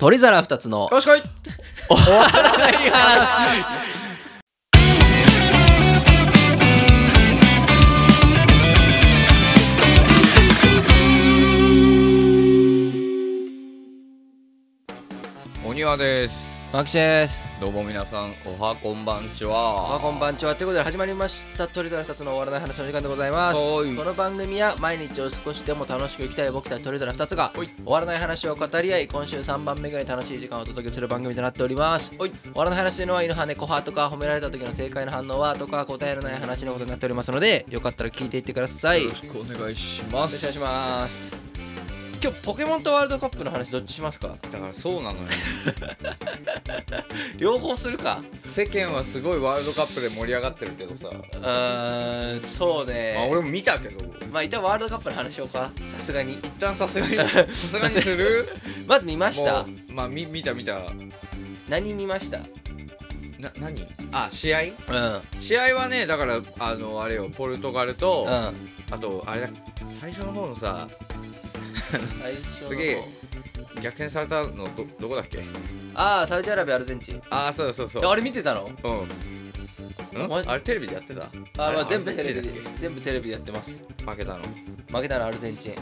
鳥皿二つの。よしこい。お笑い話。お庭です。マキシですどうも皆さんおはこんばんちおははこんばんちは。ということで始まりました。鳥皿二つの終わらない話の時間でございます。はい。この番組は毎日を少しでも楽しく生きたい僕たち鳥皿二つがはい。終わらない話を語り合い今週3番目ぐらい楽しい時間をお届けする番組となっております。はい。終わらない話というのは犬派猫派とか褒められた時の正解の反応はとか答えられない話のことになっておりますのでよかったら聞いていってください。よろしくお願いします。お願いします今日ポケモンとワールドカップの話どっちしますか？だからそうなのよ。両方するか。世間はすごいワールドカップで盛り上がってるけどさ、あーそうね。まあ、俺も見たけど。まあ一旦ワールドカップの話しようか。さすがに。一旦さすがに さすがにする？まず見ました。まあみ見た見た。何見ました？な何？あ試合？うん。うん試合はねだからあのあれよポルトガルと、あとあれだ最初の方のさ最初の。すげえ逆転されたのどどこだっけ？ああサウジアラビアアルゼンチン。ああそうそうそう。あれ見てたの？うん、うん、あれテレビでやってた？あーまあれ全部テレビで。アルゼンチンだっ全部テレビでやってます。け負けたの？負けたのアルゼンチン。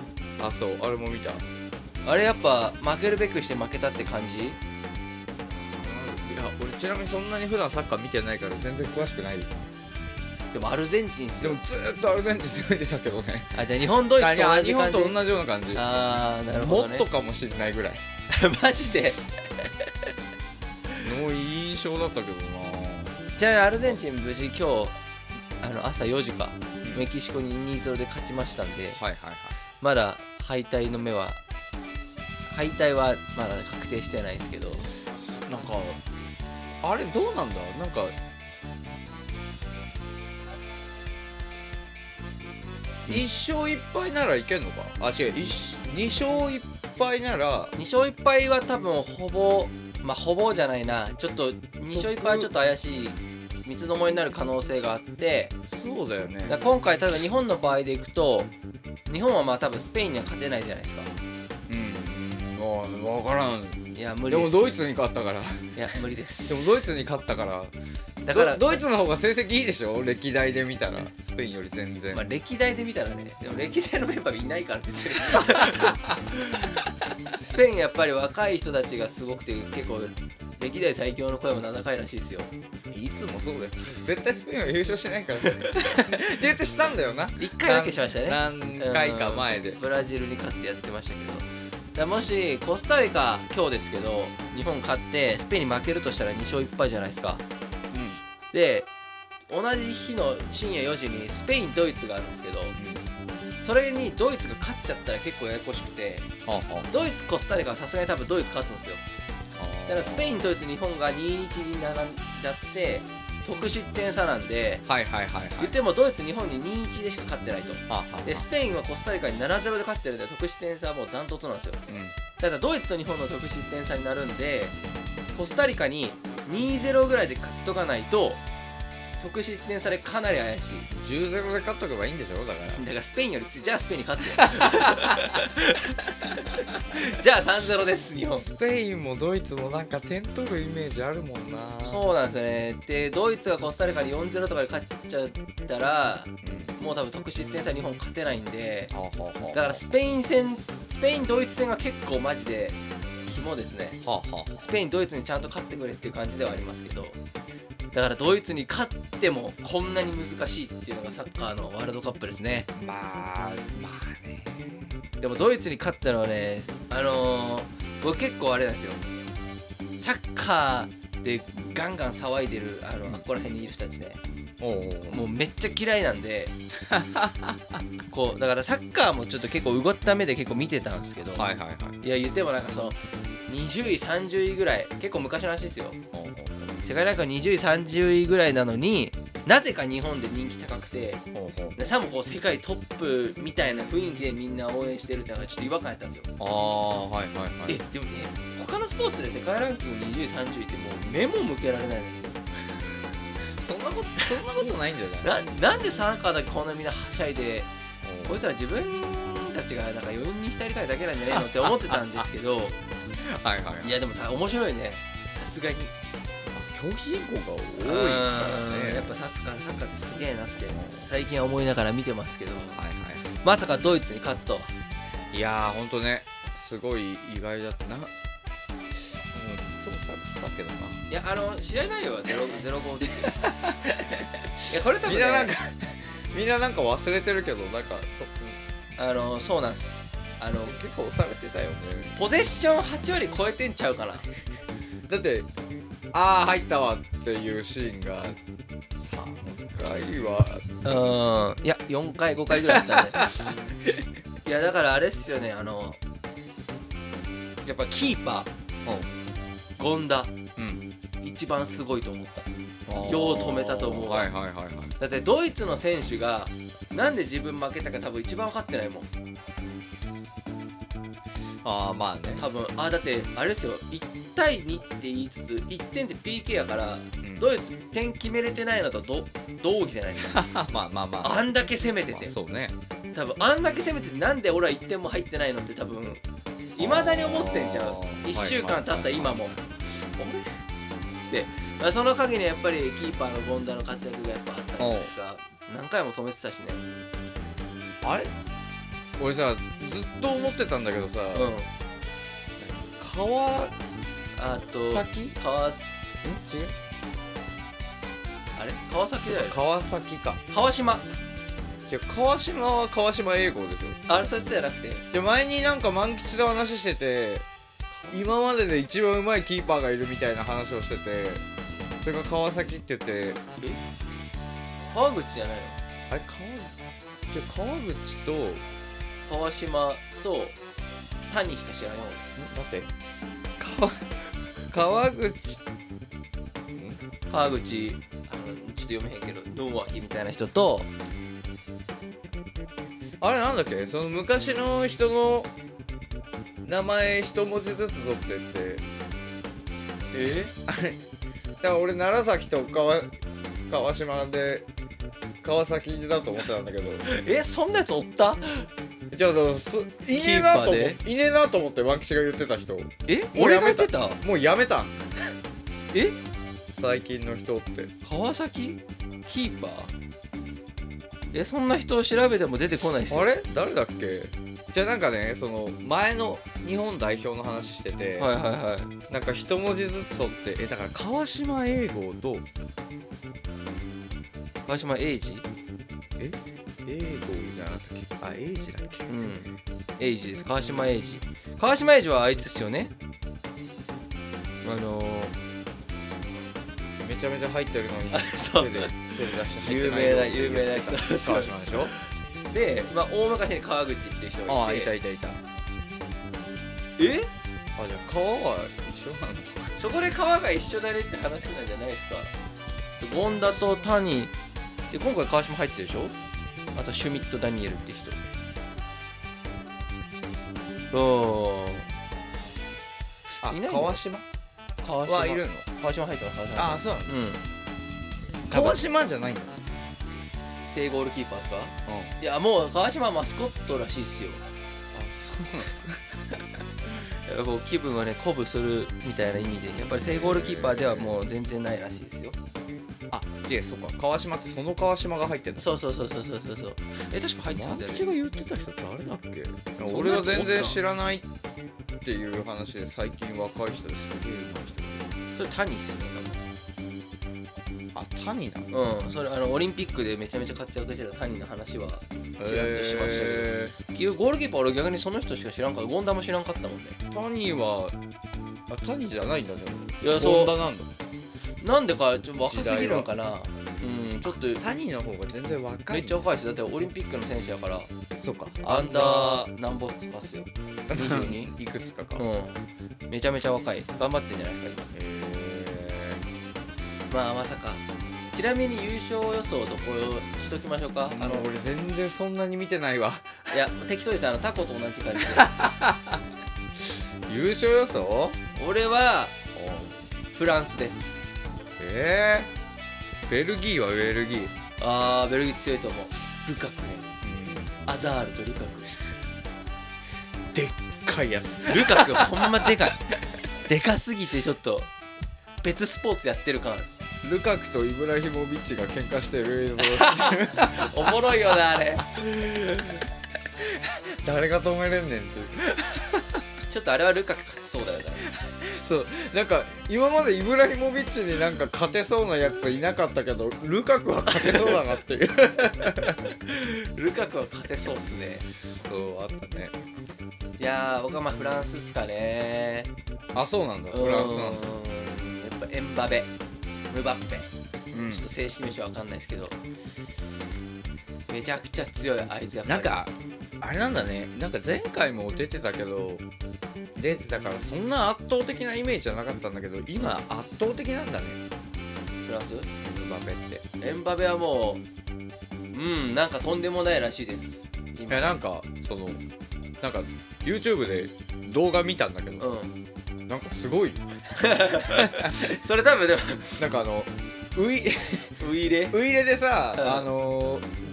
あそう。あれも見た。いあれやっぱ負けるべくして負けたって感じ？や俺ちなみにそんなに普段サッカー見てないから全然詳しくない。よでもアルゼンチンっすよ。でもずーっとアルゼンチン攻めてたけどね。あじゃあ日本ドイツとあいや同じ感じ？日本と同じような感じ。ああなるほもどね。っとかもしれないぐらい。マジで？の印象だったけどな。ちなみにアルゼンチン無事今日あの朝4時か。メキシコに2-0で勝ちましたんではいはいはい。まだ敗退の目は敗退はまだ確定してないですけど。なんかあれどうなんだ？なんか1勝1敗ならいけんのか？あ違う。2勝1敗なら2勝1敗は多分ほぼまあほぼじゃないな。ちょっと2勝1敗はちょっと怪しい三つどもえになる可能性があって。そうだよね。今回例えば日本の場合でいくと日本はまあ多分スペインには勝てないじゃないですか。うん。あ分からんいや無理でもドイツに勝ったから。いや無理です。でもドイツに勝ったから。だからドドイツの方が成績いいでしょ？歴代で見たら。スペインより全然、まあ、歴代で見たらね。でも歴代のメンバーいないから別に スペインやっぱり若い人たちがすごくて結構歴代最強の声も7回らしいですよ。いつもそうだよ。絶対スペインは優勝しないからね。って言ってしたんだよな。1回だけしましたね。何回か前で。ブラジルに勝ってやってましたけどだもしコスタリカ今日ですけど日本勝ってスペインに負けるとしたら2勝1敗じゃないですか。で同じ日の深夜4時にスペインドイツがあるんですけどそれにドイツが勝っちゃったら結構ややこしくてはあはドイツコスタリカはさすがに多分ドイツ勝つんですよ。あだからスペインドイツ日本が2-1に並んじゃって得失点差なんではいはいはいはい。言ってもドイツ日本に2-1でしか勝ってないと。はあはあでスペインはコスタリカに7-0で勝ってるんで得失点差はもうダントツなんですよ。うん。ただドイツと日本の得失点差になるんでコスタリカに2-0ぐらいで勝っとかないと得失点差でかなり怪しい。10-0で勝っとけばいいんでしょ？だから。だからスペインよりじゃあスペインに勝つよ。じゃあ3-0です日本。スペインもドイツもなんか点取るイメージあるもんな。そうなんですよね。でドイツがコスタリカに4-0とかで勝っちゃったらうん。もう多分得失点差日本勝てないんで。はあはあはあ。だからスペイン戦スペインドイツ戦が結構マジで肝ですね。はあはあ。スペインドイツにちゃんと勝ってくれっていう感じではありますけどだからドイツに勝ってもこんなに難しいっていうのがサッカーのワールドカップですね。まあまあね。でもドイツに勝ったのはねあのー僕結構あれなんですよ。サッカーでガンガン騒いでるあの、うん。あっこら辺にいる人たちねもうめっちゃ嫌いなんで。こうだからサッカーもちょっと結構うごった目で結構見てたんですけど、はいはいはい。いや言ってもなんかその20位30位ぐらい結構昔の話ですよ。世界ランクは20位30位ぐらいなのになぜか日本で人気高くてさもこう世界トップみたいな雰囲気でみんな応援してるっていうのがちょっと違和感やったんですよ、ああはいはいはい。えでもね他のスポーツで世界ランキング20位30位ってもう目も向けられないのに そんなことそんなことないんじゃない？ななんでサッカーだけこんなみんなはしゃいでこいつら自分たちがなんか余韻に浸りたいだけなんじゃねえのって思ってたんですけど。はいはい。いやでもさ面白いね。さすがに競技人口が多いからね。やっぱサッカーサッカーってすげえなって最近は思いながら見てますけど。はいはいまさかドイツに勝つと。はいやーほんとねすごい意外だった。なうんずっとさったけどな。いやあの試合内容はゼロゼロ5ですよ。いやこれ多分、ね、みんななんか みんななんか忘れてるけどなんかそあのそうなんす。あの結構押されてたよね。ポゼッション8割超えてんちゃうかな。だってああ入ったわっていうシーンが3回はうん。いや4回5回ぐらいだったね。いやだからあれっすよねあのやっぱキーパー。権田。うん。一番すごいと思った。よよう止めたと思うわ。はいはいはいはい。だってドイツの選手がなんで自分負けたか多分一番分かってないもんああまあね。多分あだってあれですよ。1対2って言いつつ1点って PK やからうん。ドイツ点決めれてないのとど同義じゃないですか。まあまあまあ。あんだけ攻めてまあてそうね。多分あんだけ攻めててなんで俺は1点も入ってないのって多分いまだに思ってんちゃう。あー1週間経った今も。で、まあ、その陰にやっぱりキーパーの権田の活躍がやっぱあったんですか何回も止めてたしね。あれ？俺さずっと思ってたんだけどさ、うん。川あと崎？川すん違う？あれ？川崎だよ川崎か。川島。じゃ川島は川島英語でしょ。あれそいつじゃなくて？で前になんか満吉の話してて今までで一番うまいキーパーがいるみたいな話をしててそれが川崎って言って。川口じゃないの？あれ川じゃあ川口とん川島と谷しか知らないもん待って川川口。川口。あのちょっと読めへんけどノンワキみたいな人と。あれなんだっけ？その昔の人の名前一文字ずつ取ってって。え？あれ。だから俺楢崎と川川島で川崎だと思ってたんだけど。えそんなやつおった？じゃあすいねえなと思っていねえなと思って満吉が言ってた人。え？俺が言ってた？もうやめた。んえ？最近の人って。川崎？キーパー？えそんな人を調べても出てこないっすよ。あれ？誰だっけ？じゃあなんかねその前の日本代表の話してて、はいはいはい。なんか一文字ずつ取って。えだから川島英語と川島英二？え？英語じゃなかったっけあ英二だっけ？うん。英二です。川島英二。川島英二はあいつっすよね？あのめちゃめちゃ入ってるのにあそう。手で手で出して入有ってないよ名な有名な人。川島でしょ？ー で、まあ、大昔に川口っていう人ああがいて。いたいたいた。あえじゃあ川は一緒なの？そこで川が一緒だねって話なんじゃないですか。権田と谷で今回川島入ってるでしょ？あとシュミット・ダニエルって人。うんあいないの？川島？川はいるの？川島入ってます川島あそうなの？うん。川島じゃないんだ。正ゴールキーパーですか？うん。いやもう川島はマスコットらしいっすよ。やっぱこう気分をね鼓舞するみたいな意味でやっぱり正ゴールキーパーではもう全然ないらしいですよ。あ違うそうか川島ってその川島が入ってんのそうそうそうそうそうそうそう。え確か入ってたんだよね。マンチが言ってた人誰だっけ？俺が全然知らないっていう話で最近若い人ですげえそれ谷っすねあ谷な多分うんそれあのオリンピックでめちゃめちゃ活躍してた谷の話はちらっとしましたけど。へ結局ゴールキーパー俺逆にその人しか知らんかった権田も知らんかったもんね。ー谷はあ谷じゃないんだでも。いやそう。権田なんだなんでかちょっと若すぎるんかな。うんちょっと。谷の方が全然若い。めっちゃ若いですだってオリンピックの選手やから。そうか。アンダー何本かっすよ。22 いくつかか。へうん。めちゃめちゃ若い。頑張ってんじゃないですかえ今まあまさか。ちなみに優勝予想どこしときましょうか。あの俺全然そんなに見てないわ。いや適当です。あのタコと同じ感じで。優勝予想？俺はフランスですえー、ベルギーはベルギー。あーベルギー強いと思う。ルカクね。アザールとルカク。でっかかいやつ。ルカクほんまでかい。でかすぎてちょっと別スポーツやってる感ある。ルカクとイブラヒモビッチが喧嘩してる映像おもろいよなあれ。誰が止めれんねんって ちょっとあれはルカク勝ちそうだよなそうなんか今までイブラヒモビッチになんか勝てそうなやついなかったけどルカクは勝てそうだなっていう。ルカクは勝てそうっすね。そうあったね。いやー僕はまあフランスっすかね。あそうなんだ。フランスなんだ。やっぱエンバベムバッペ。うん。ちょっと正式名称わかんないですけど。めちゃくちゃ強いあいつやっぱり。なんかあれなんだね。なんか前回も出てたけど出てたからそんな圧倒的なイメージじゃなかったんだけど今圧倒的なんだね。フランスムバペって。エンバベはもううんなんかとんでもないらしいです。いやなんかそのなんか YouTube で動画見たんだけど、うん。なんかすごい。それ多分でもなんかあのウイウイレウイレでさ、うん。あの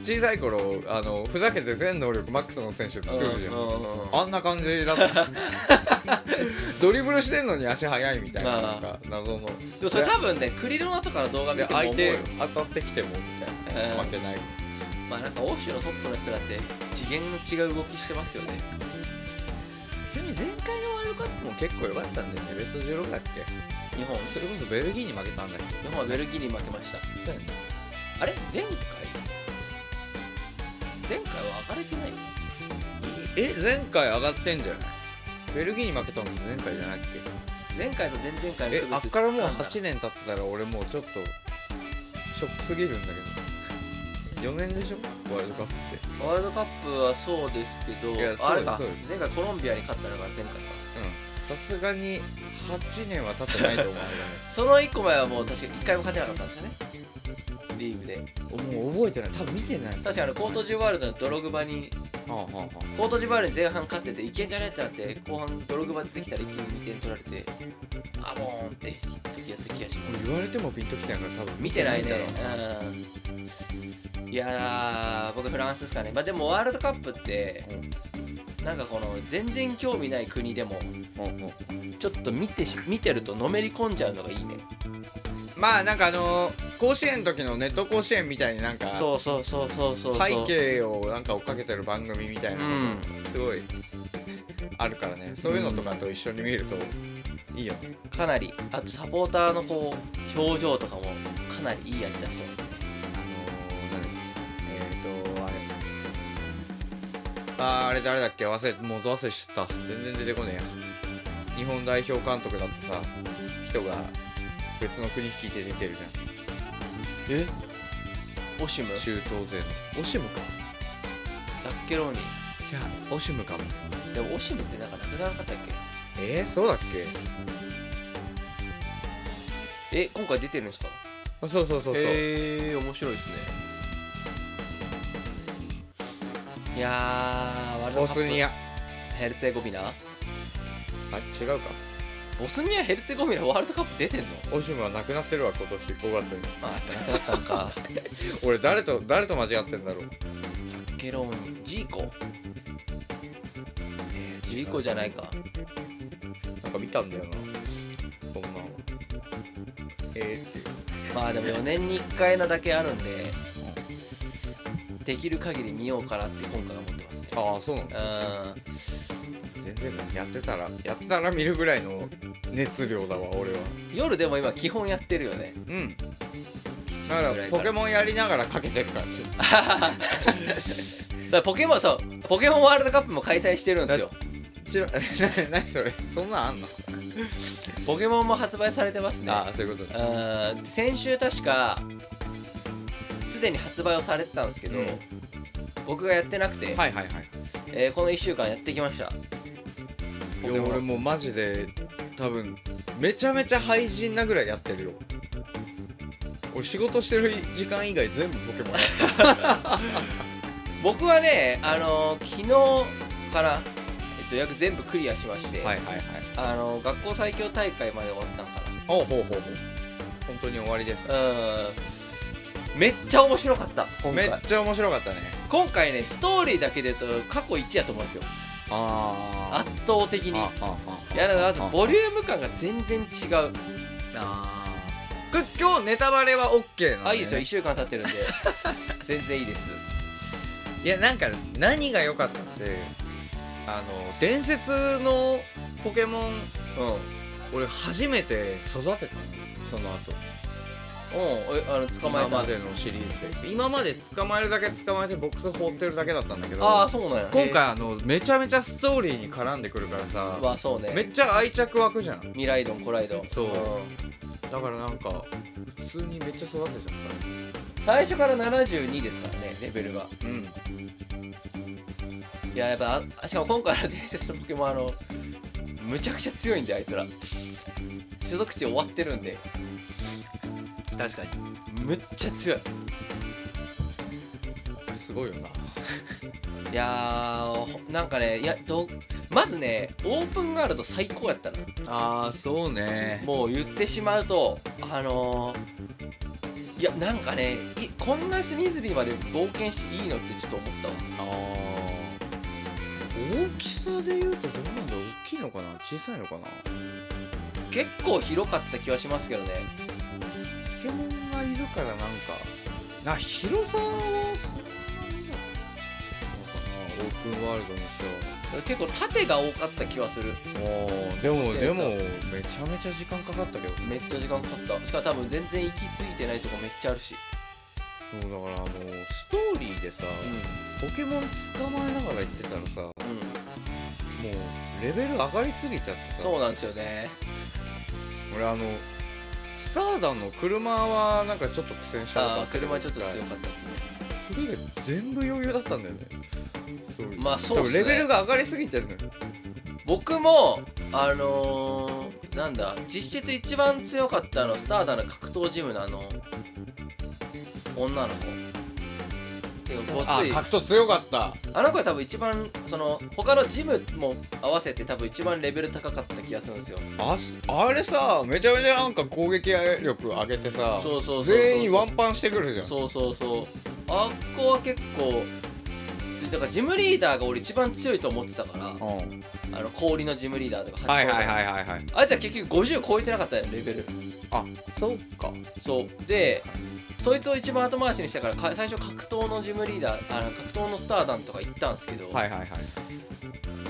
小さい頃あのふざけて全能力マックスの選手作るじゃん、うんうんうんあんな感じだった。ドリブルしてんのに足速いみたいななんか謎の。でもそれ多分ねクリロナとかの動画見ても思うよ。手当たってきてもみたいな、うん。負けない。まあなんか欧州のトップの人だって次元の違う動きしてますよね。ちなみに前回のワールドカップも結構良かったんだよね。ベスト16だっけ？日本。それこそベルギーに負けたんだっけ？日本はベルギーに負けました。あれ？前回？前回は上がれてないよえ前回上がってんじゃない？ベルギーに負けたのも前回じゃないっけ？前回と前々回のえあっからもうつかんだ8年経ってたら俺もうちょっとショックすぎるんだけど。4年でしょ？ワールドカップって。ワールドカップはそうですけどいやあれか。そうよ。前回コロンビアに勝ったのが前回かうん。さすがに8年は経ってないと思うんだね。その1個前はもう確か1回も勝てなかったんですよねリーグで。もう覚えてない。多分見てない。確かにあのコートジボワールドのドログバにはあはあ。はコートジボワールに前半勝ってていけんじゃねえってなって後半ドログバ出てきたら一気に2点取られてあボーンって時やった気がします。言われてもピンときてないから多分見てないね。んだろう。うん。いやー僕フランスですかね。まあでもワールドカップってなんかこの全然興味ない国でもうん。うんうん。ちょっと見てし見てるとのめり込んじゃうのがいいね。まあなんかあのー甲子園の時のネット甲子園みたいになんかそうそうそうそうそう背景をなんか追っかけてる番組みたいなのうんがすごいあるからね。そういうのとかと一緒に見るといいよね。かなり。あとサポーターのこう表情とかもかなりいい味出してますね。あのー、何えーとあれ。あーあれ誰だっけ？忘れもうど忘れした。全然出てこねえや。日本代表監督だってさ人が別の国率いて出てるじえ？オシム？中東勢の。オシムか。ザッケローニ。じゃあオシムかも。でもオシムってなんかなくならなかったっえ？ー、そうだっけ？けえ今回出てるんですか？あそうそうそうそう、へえ面白いですね。いやーワールドカップ。ボスニア。ヘルツェゴビナ？あ違うかボスニアヘルツェゴビナワールドカップ出てんの？オシムはなくなってるわ今年。5月に。あやっぱなくなったんか。俺誰と誰と間違ってんだろう？ザッケローニ。ジーコ？ジーコじゃないか。なんか見たんだよな。そんなのえー、ってまあでも4年に1回なだけあるんでできる限り見ようかなって今回は思ってますね。ああそうなんだ。う全然ねやってたらやってたら見るぐらいの熱量だわ俺は。ん夜でも今基本やってるよね。うん。7時だからポケモンやりながらかけてる感じ だポケモンそうポケモンワールドカップも開催してるんですよ。何 それ？そんなんあんの？ポケモンも発売されてますね。ああそういうことね。うん。先週確かすでに発売をされてたんですけど、うん。僕がやってなくて、はいはいはい。えーこの1週間やってきました。ポいや俺もうマジで多分めちゃめちゃ廃人なぐらいやってるよ。俺仕事してる時間以外全部ポケモンやって 僕はねあのー昨日から、えっと、約全部クリアしまして、るはいはいはい。あのー学校最強大会まで終わったんかおうほうほうほう。本当に終わりです。なうん。めっちゃ面白かった今回。めっちゃ面白かったね。今回ねストーリーだけで言うと過去1やと思うんですよ。あ圧倒的に。いやだからまずあボリューム感が全然違う。あー。く今日ネタバレは OK なんだ、ね、あいいですよ。1週間経ってるんで。全然いいです。いやなんか何が良かったってあの伝説のポケモンうん俺初めて育てたの。その後うんえあの捕まえた今までのシリーズで。今まで捕まえるだけ捕まえてボックス放ってるだけだったんだけどああそうなんや。今回あのめちゃめちゃストーリーに絡んでくるからえさーまあそうね。めっちゃ愛着湧くじゃん。未来ドンコライドンそう。ん。だからなんか普通にめっちゃ育てちゃっ最初から72ですからねレベルがたうん。いややっぱあしかも今回の伝説のポケモンあのむちゃくちゃ強いんであいつら。所属地終わってるんで確かに。むっちゃ強い。すごいよな。いやーほなんかねいやどまずねオープンワールド最高やったなあーそうね。もう言ってしまうとあのーいやなんかねいこんな隅々まで冒険していいのってちょっと思ったわ。あー。大きさで言うとどうなんだ大きいのかな。小さいのかな。結構広かった気はしますけどね。ポケモンがいるからなんかな広さはそんなになのかなオープンワールドにして結構縦が多かった気はする。はでもででもめちゃめちゃ時間かかったけど。めっちゃ時間かかったしかも多分全然行き着いてないとこめっちゃあるし。そうだからあのストーリーでさ、ポケモン捕まえながら行ってたらさもうん、うん、うレベル上がりすぎちゃってさ。そうなんですよね。俺あのスターダンの車はなんかちょっと苦戦したのああかったけど車ちょっと強かったですね。それが全部余裕だったんだよね。まあそうね。レベルが上がりすぎてるのよ。僕もあのー、なんだ実質一番強かったのスターダの格闘ジムのあの女の子てかごつい。あ格闘強かった。あの子は多分一番その他のジムも合わせて多分一番レベル高かった気がするんですよ。あすあれさめちゃめちゃなんか攻撃力上げてさそうそうそうそう全員ワンパンしてくるじゃん。そうそうそう。あっこは結構だからジムリーダーが俺一番強いと思ってたからうん。あの氷のジムリーダーとかはいはいいはいはいはい。あいつは結局50超えてなかったよレベルあそうか。そう。でそいつを一番後回しにしたからか最初格闘のジムリーダーあの格闘のスターダンとか行ったんですけど、はいはいはい、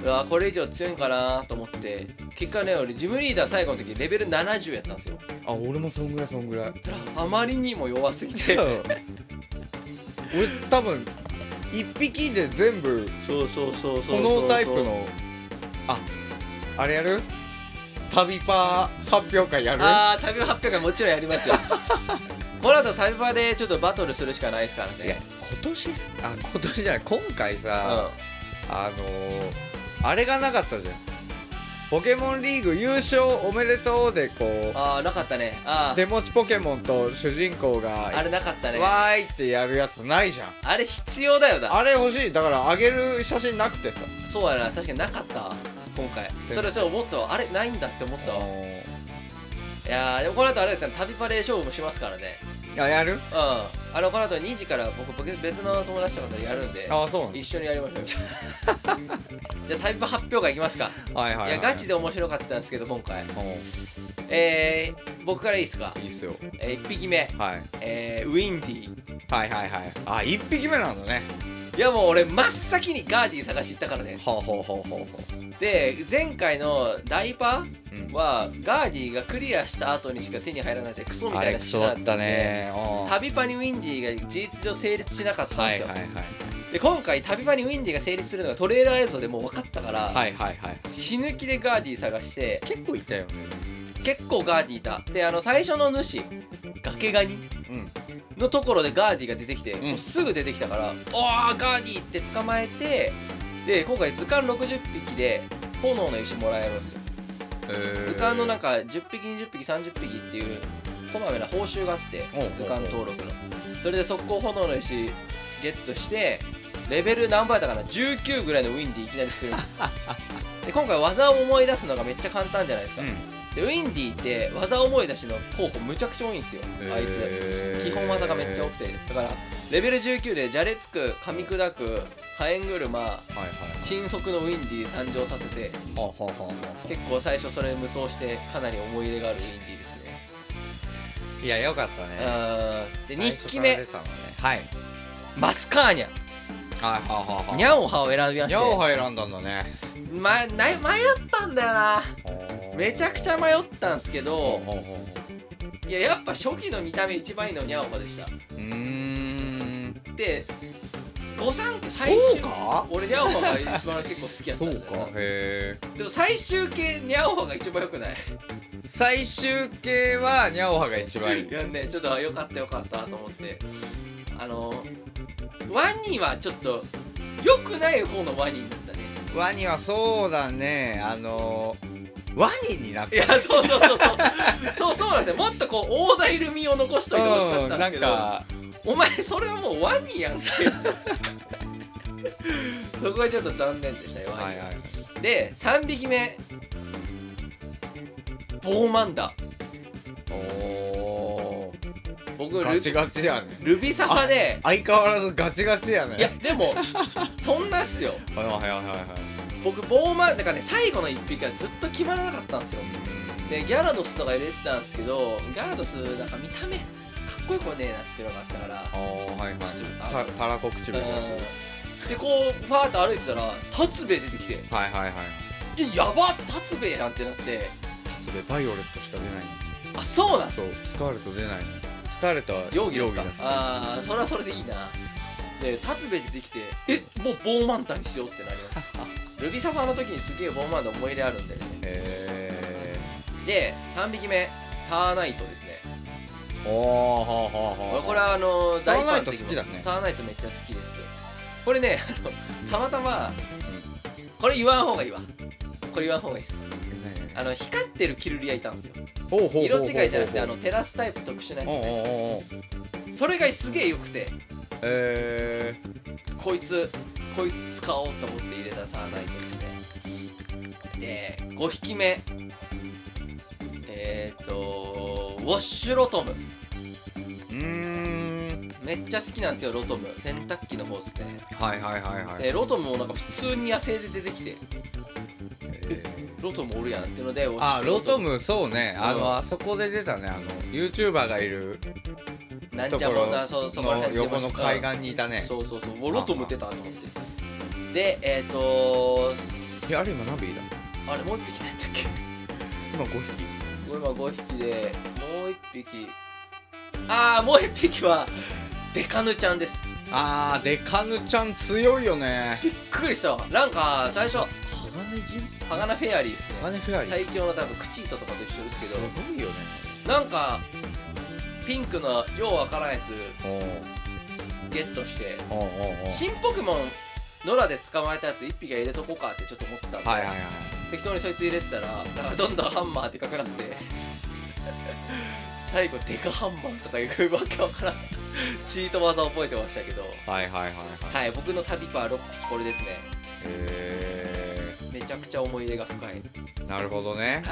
うわこれ以上強いんかなと思って結果ね俺ジムリーダー最後の時レベル70やったんですよ。あ俺もそんぐらいそんぐらい。ただあまりにも弱すぎて。俺多分一匹で全部そうそうそう。このタイプのああれやる？旅パー発表会やる？ああ旅発表会もちろんやりますよ。この後旅パでちょっとバトルするしかないですからいやね今年すあ今年じゃない今回うん。さ、あのー、あれがなかったじゃん。ポケモンリーグ優勝おめでとうでこうああなかったね。あ手持ちポケモンと主人公がああれなかったね。わーいってやるやつないじゃん。あれ必要だよな。あれ欲しい。だからあげる写真なくてさ。そうやな。確かになかった。わ今回。それちょっと思ったわあれないんだって思ったわ。いやーでもこの後あれですね旅パレ勝負もしますからね。あやる？うん。あのこの後2時から僕僕別の友達とかとやるんであそう一緒にやりましょうよ。じゃあ旅パ発表会いきますか。はいはい、はい、いやガチで面白かったんですけど今回。うんえー、僕からいいですか、いいっすよ。えー、1匹目、はい。えー、ウィンディ。はいはいはい。あ一匹目なんだねいやもう俺真っ先にガーディ探し行ったからね。ほうほうほうほうほで前回のダイパう、うん、はガーディがクリアした後にしか手に入らないってクソみたいなあれクソだったね。うん。旅パにウィンディが事実上成立しなかったんですよ、はいはいはい。で今回旅パにウィンディが成立するのがトレーラー映像でもう分かったから、はいはいはい。死ぬ気でガーディ探して結構いたよね。結構ガーディいた。であの最初の主ガケガニうんのところでガーディが出てきて、ん。もうすぐ出てきたから「おーガーディ!」って捕まえてで今回図鑑60匹で炎の石もらえるんですよ。図鑑のなんか10匹20匹30匹っていうこまめな報酬があって図鑑登録の。それで速攻炎の石ゲットしてレベル何倍だったかな？19ぐらいのウィンディいきなり作るで 今回技を思い出すのがめっちゃ簡単じゃないですか、うんでウィンディって技思い出しの候補むちゃくちゃ多いんですよ。あいつ。基本技がめっちゃ多くて。だからレベル19でじゃれつく噛み砕く火炎車はいはい。新速のウィンディ誕生させてはあはあはあは結構最初それ無双してかなり思い入れがあるウィンディですね。あいやよかったね。で2匹最目ね。はい。マスカーニャ。はいはあはあはあ。ニャオハを選びましニャオてハ選んだんだね。ま、な迷ったんだよなめちゃくちゃ迷ったんすけどいややっぱ初期の見た目一番いいのニャオハでした。うーん。で誤算って最終そうか。俺ニャオハが一番結構好きやったんそうですよ。か。へえでも最終形ニャオハが一番良くない？最終形はニャオハが一番いい。いやねちょっとよかったよかったと思って。あのワニはちょっと良くない方のワニだったね。ワニはそうだね。あのー、ワニになっいやそうそうそうそう。そうそうなんですよ。もっとこう大台ルミを残しといてほしかったんですけど、なんかお前それはもうワニやんけ。そこはちょっと残念でしたよは、はいはいで3匹目。ボーマンダ。お僕ルガチガチやねルビサファで相変わらずガチガチやね。いやでもそんなっすよ。はいはいはいはいはい僕ボーマンだからね最後の1匹はずっと決まらなかったんですよ。でギャラドスとか入れてたんですけどギャラドスなんか見た目かっこよくねえなっていうのがあったから。あーはいはい。たたらこ唇だしうん。でこうファーッと歩いてたら達兵衛出てきて。はいはいはいでやば達兵衛やんってなって。それバイオレットしか出ない。あそうなんそうスカーレット出ないスカーレットは容疑ですか？容疑ああそれはそれでいいな。で達兵衛出てきてえもうボーマンタにしようってなりましたルビサファーの時にすげえボーマンタ思い入れあるんでね。へで3匹目サーナイトですね。ーおーほうほうほうこれはあのサーナイト好きだね。サーナイトめっちゃ好きです。これねあのたまたまこれ言わん方がいいわ。これ言わん方がいいです。あの光ってるキルリアいたんですよ。色違いじゃなくてあのテラスタイプ特殊なやつね。それがすげえ良くてえこいつこいつ使おうと思って入れたサーナイトですね。で5匹目。えっ、ー、とウォッシュロトム。ーうーん。めっちゃ好きなんですよロトム。洗濯機の方ですね。はいはいはいはい。でロトムもなんか普通に野生で出てきて。えロトムおるやんっていうのでーあロトム。そうね。あうん。のあそこで出たね。あの YouTuber がいるなんところちゃもんなそうそこらの辺横の海岸にいたね。そうそうそうもうロトム出たと思ってでえっ、ー、とえあれ今何匹だあれもう一匹何やったっけ？今5匹。今5匹でもう一匹。ああもう一匹はデカヌちゃんです。あーデカヌちゃん強いよね。びっくりしたわ。なんか最初鋼フェアリーっすね。鋼フェアリー。最強の多分クチートとかと一緒ですけすどごいよね。なんかピンクのようわからんやつゲットして新ポケモン野良で捕まえたやつ1匹は入れとこうかってちょっと思ってたんで、はいはいはい適当にそいつ入れてたらなんかどんどんハンマーでかくなって 最後デカハンマーとかいうわけわからん。チート技覚えてましたけど。はいはいはいはい。はい僕の旅パー6匹これですね。へめちゃくちゃ思い入れが深い。はいえなるほどね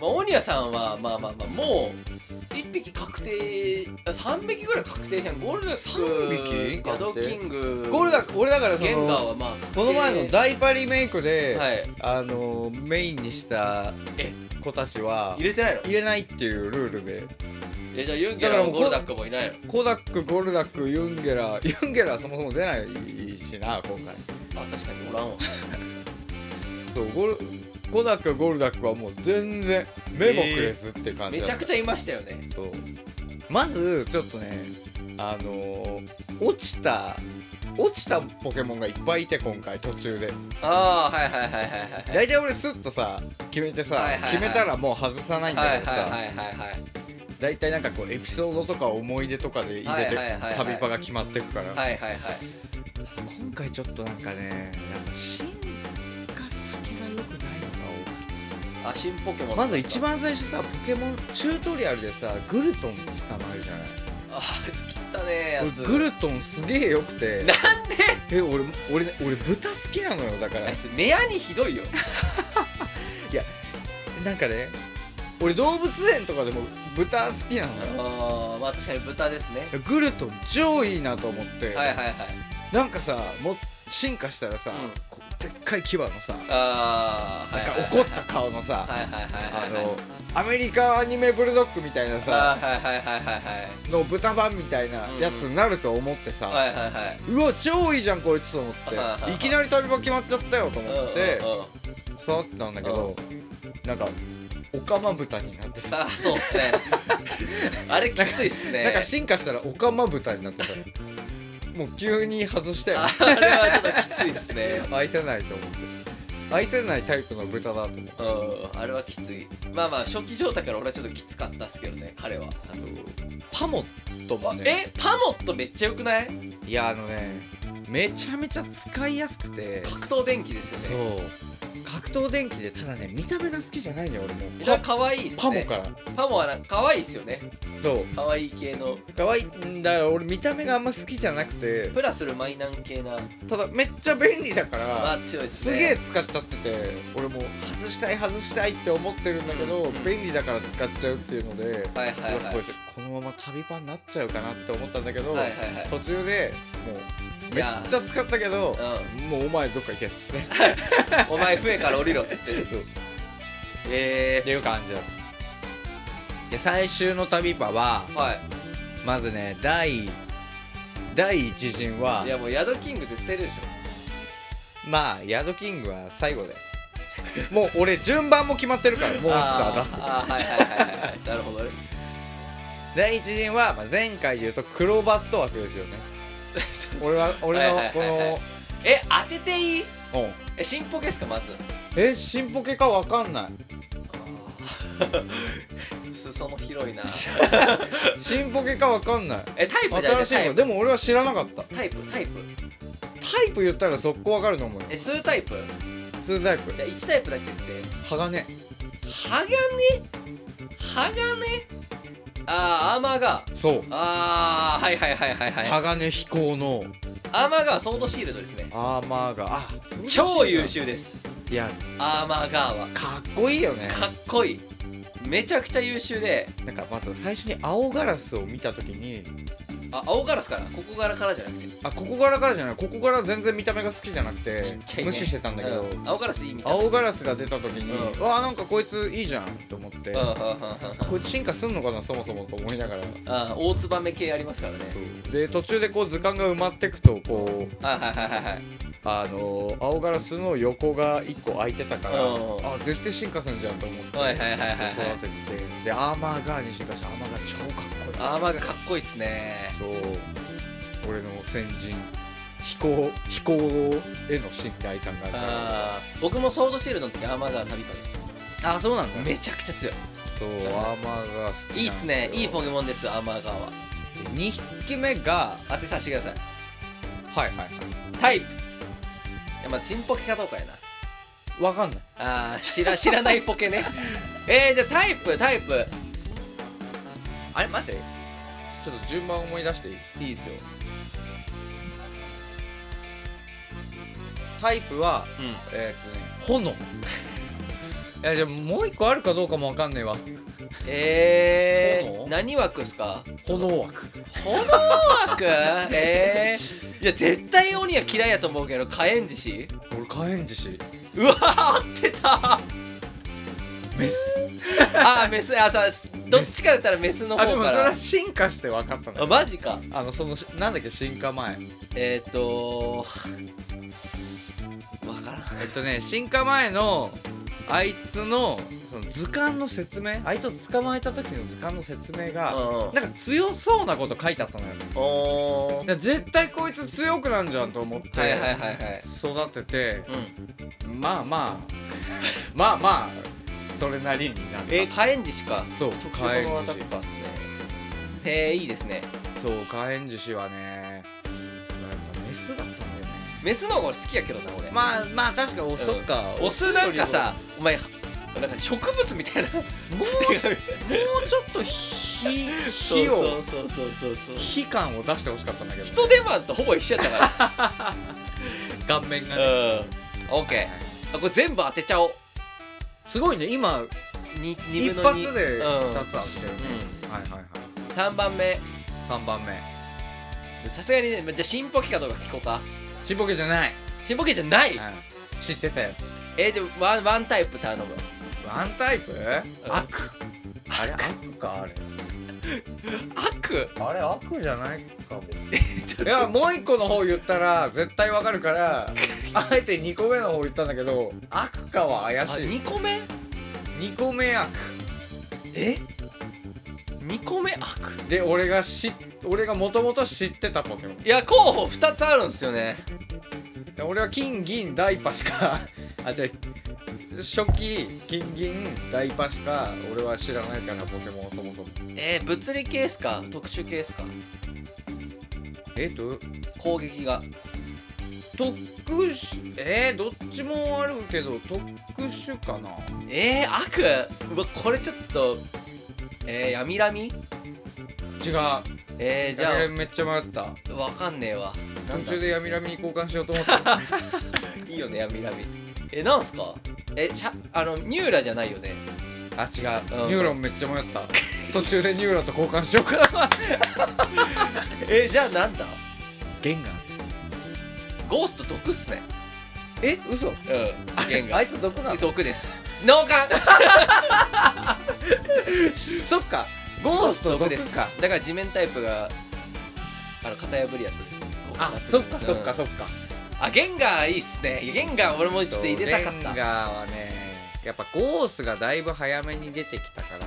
まあオニアさんはまあまあまあもう1匹確定あ3匹ぐらい確定じゃん。ゴルダックヤドキング。ゴールだ俺だからそゲンガーのはまあこの前のダイパリメイクで、はい。あのメインにしたえ？子たちは入れてないの？入れないっていうルールで。えじゃあユンゲラもゴルダックもいないの？コダックゴルダックユンゲラユンゲラはそもそも出ないしな今回。あ確かにおらんわ。そうゴルコダックゴルダックはもう全然目もくれずって感じめちゃくゃちゃいましたよね。そう。まずちょっとねあのー、落ちた落ちたポケモンがいっぱいいて今回途中で。ああはいはいはいはいはいはい。大体俺スッとさ決めてさ、はいはいはい。決めたらもう外さないんだけどさ、はいはいはいはいはい。大体なんかこうエピソードとか思い出とかで入れて、旅パが決まってくから、はいはいはい。今回ちょっとなんかねなんか進あ新ポケモンまず一番最初さポケモンチュートリアルでさグルトン捕まえるじゃない。ああいつ切ったねやつ。俺グルトンすげえ良くて。なんで？え俺俺俺豚好きなのよだから。あいつ目やにひどいよ。なんかね俺動物園とかでも豚好きなのよ。あーまあ確かに豚ですね。グルトン超いいなと思って、はいはいはい。なんかさもう進化したらさ、うんでっかい牙のさなんか怒った顔のさ、アメリカアニメブルドッグみたいなさの豚版みたいなやつになると思ってさ、うわ超いいじゃんこいつと思っていきなり旅場決まっちゃったよと思って触ってたんだけどなんかオカマ豚になってさ。さあそうっすね。あれきついっすね。なんか進化したらオカマ豚になってたもう急に外したよああれはちょっときついっすね。愛せないと思って愛せないタイプの豚だと思って。うんあれはきつい。まあまあ初期状態から俺はちょっときつかったっすけどね彼は。パモットもね。えパモットめっちゃよくない？いやあのねめちゃめちゃ使いやすくて。格闘電気ですよそう。ね格闘電気でただね見た目が好きじゃないのよ俺も。めちゃ可愛いっすね。パモから。パモはな可愛いっすよね。そう。可愛い系の。可愛いんだから俺見た目があんま好きじゃなくて。プラスるマイナン系な。ただめっちゃ便利だから、まあ強いっすね。すげえ使っちゃってて俺もう外したい外したいって思ってるんだけど、うん便利だから使っちゃうっていうので、はいはいはい。うわこうやってこのまま旅パンになっちゃうかなって思ったんだけど、はいはいはい。途中でもうめっちゃ使ったけどうもうお前どっか行けっつって。ん お前笛から降りろっつって。えっていう感じだで最終の旅パはー、はい。まずね第第一陣はいやもうヤドキング絶対いるでしまあヤドキングは最後でもう俺順番も決まってるからモンょスター出すあーあーはいはいはいはい。なるほどね。第一陣は、まあ、前回で言うとクロバット枠ですよね。俺は俺のこはいはいはいはい。のえ当てていい？うん。え新ポケっすかまず？え新ポケかわかんない。裾 の広いな。新ポケかわかんない。えタイプじゃない新しいの。でも俺は知らなかった。タイプタイプ。タイプ言ったら速攻わかると思うよ。え2タイプ？2タイプ。じゃあ1タイプだけ言って。鋼。鋼？鋼？あーアーマーガー。そう。あーはいはいはいはいはい。鋼飛行の。アーマーガーはソードシールドですね。アーマーがあ超優秀です。いや。アーマーガーは。かっこいいよね。かっこいい。めちゃくちゃ優秀で。なんかまず最初に青ガラスを見た時にあ青ガラスからここ柄からじゃなくて。あここ柄からじゃない。ここ柄全然見た目が好きじゃなくてちっちゃいね。無視してたんだけど、うん。青ガラスいいみたい。な青ガラスが出た時に、うわあなんかこいついいじゃんと思って、うんうんうんうん。こいつ進化すんのかなそもそもと思いながら。あー大ツバメ系ありますからね。で途中でこう図鑑が埋まってくとこうはいはいはいはいはい。あのー青ガラスの横が1個空いてたからうん。あ絶対進化するんじゃんと思ってはいはいはいはいはい。育ててでアーマーガーに進化したアーマーガー超かっこいい。アーマーがかっこいいっすね。そう俺の先人飛行飛行への信頼感があるから。あー僕もソードシールドの時アーマーガー旅かですあそうなんだ。めちゃくちゃ強い。そうアーマーガー好きいいっすね。いいポケケモンですアーマーガーは。2匹目が当てさせてください。はいはいはい。タイプ。いやまず新ポケかどうかやな。わかんない。あー知ら知らないポケね。えー、じゃあタイプタイプ。あれ待ってちょっと順番思い出していいいいっすよ。タイプはうん。えーっとね炎。いやじゃあもう一個あるかどうかもわかんねえわ。え炎？ー、何枠っすか？炎枠。炎枠？えー、いや絶対鬼は嫌いやと思うけど火炎獅子？俺火炎獅子。うわー合ってた メス。あーメス。あさどっちかだったらメスのあでもそれは進化して分かったんだあマジか。あのそのなんだっけ進化前。えー、っとわからん。えっとね進化前のあいつのその図鑑の説明あいつを捕まえた時の図鑑の説明がうん。なんか強そうなこと書いてあったのよ。おー。で絶対こいつ強くなんじゃんと思ってはいはいはいはい。育ててうん。まあまあまあまあそれなりになったえー、火炎獅子か。そう特火炎獅子ッカーっすねへえいいですね。そう火炎獅子はねメスだったんだよね。メスの方が俺好きやけどな俺。まあまあ確かオスか。オスなんかさお前なんか植物みたいな。もうもうちょっと火火をそうそうそうそうそう。火感を出してほしかったんだけど、ね、人手マンとほぼ一緒やったか 顔面がね。らうん。オッケー。あこれ全部当てちゃおうすごいね。今に一2分の2発でうん。2つあってるね、はいはいはい。3番目。3番目。さすがにねじゃあ新ポケかどうか聞こうか。ちんぽけじゃない、新ポケじゃない？知ってたやつ。えじゃあワンワンタイプ頼むワンタイプ？ん。悪。あれ悪か。あれ。悪？あれ悪じゃないかも。ち ょいやもう一個の方言ったら絶対わかるから あえて2個目の方言ったんだけど悪かは怪あしい。2個目？2個目悪。え？2個目悪？で俺が知俺がもともと知ってたポケモン。いや候補2つあるんですよね。で俺は金銀大パしかあ違う。初期金銀大パしか俺は知らないからポケモンそもそも。えー、物理系っすか？特殊系っすか？えっと攻撃が特殊えー、どっちもあるけど特殊かな。えー、悪？うわこれちょっとえー、闇ラミ違う。えー、じゃあめっちゃ迷った。あわかんねえわ。途中で闇ラミに交換しようと思って いいよね闇ラミえなんすか？えしゃあのニューラじゃないよね？あ違う、うん。ニューロンめっちゃ迷った。途中でニューロンと交換しようかな。えじゃあなんだ？ゲンガーゴースト毒っすね。え嘘？うん。ゲンガあいつ毒なの？毒です。脳幹。そっか。ゴースト毒です。かだから地面タイプがあの型破りやった時あそっかそっかっそっか。あゲンガーいいっすね。ゲンガー俺もちょっと入れたかった。ゲンガーはねやっぱゴースがだいぶ早めに出てきたから。